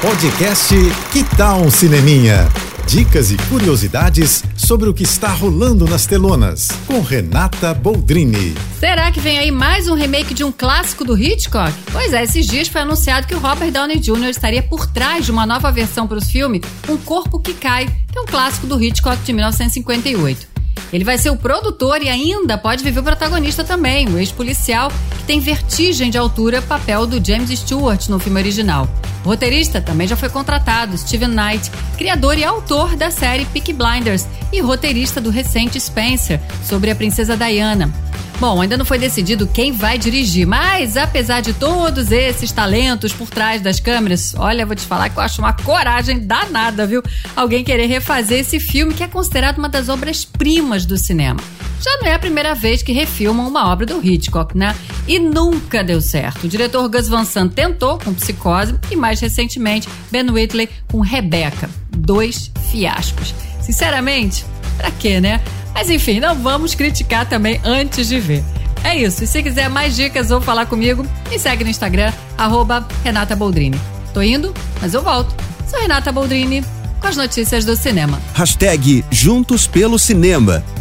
Podcast Que Tal um Cineminha? Dicas e curiosidades sobre o que está rolando nas telonas, com Renata Boldrini. Será que vem aí mais um remake de um clássico do Hitchcock? Pois é, esses dias foi anunciado que o Robert Downey Jr. estaria por trás de uma nova versão para o filme Um Corpo que Cai, que é um clássico do Hitchcock de 1958. Ele vai ser o produtor e ainda pode viver o protagonista também, o ex-policial que tem vertigem de altura, papel do James Stewart no filme original. O roteirista também já foi contratado, Steven Knight, criador e autor da série Peaky Blinders e roteirista do recente Spencer, sobre a princesa Diana. Bom, ainda não foi decidido quem vai dirigir, mas apesar de todos esses talentos por trás das câmeras, olha, vou te falar que eu acho uma coragem danada, viu? Alguém querer refazer esse filme que é considerado uma das obras-primas do cinema. Já não é a primeira vez que refilmam uma obra do Hitchcock, né? E nunca deu certo. O diretor Gus Van Sant tentou com Psicose e mais recentemente Ben Whitley com Rebecca. Dois fiascos. Sinceramente, pra quê, né? Mas enfim, não vamos criticar também antes de ver. É isso. E se quiser mais dicas ou falar comigo, me segue no Instagram, arroba Renata Boldrini. Tô indo, mas eu volto. Sou Renata Boldrini com as notícias do cinema. Hashtag Juntos pelo Cinema.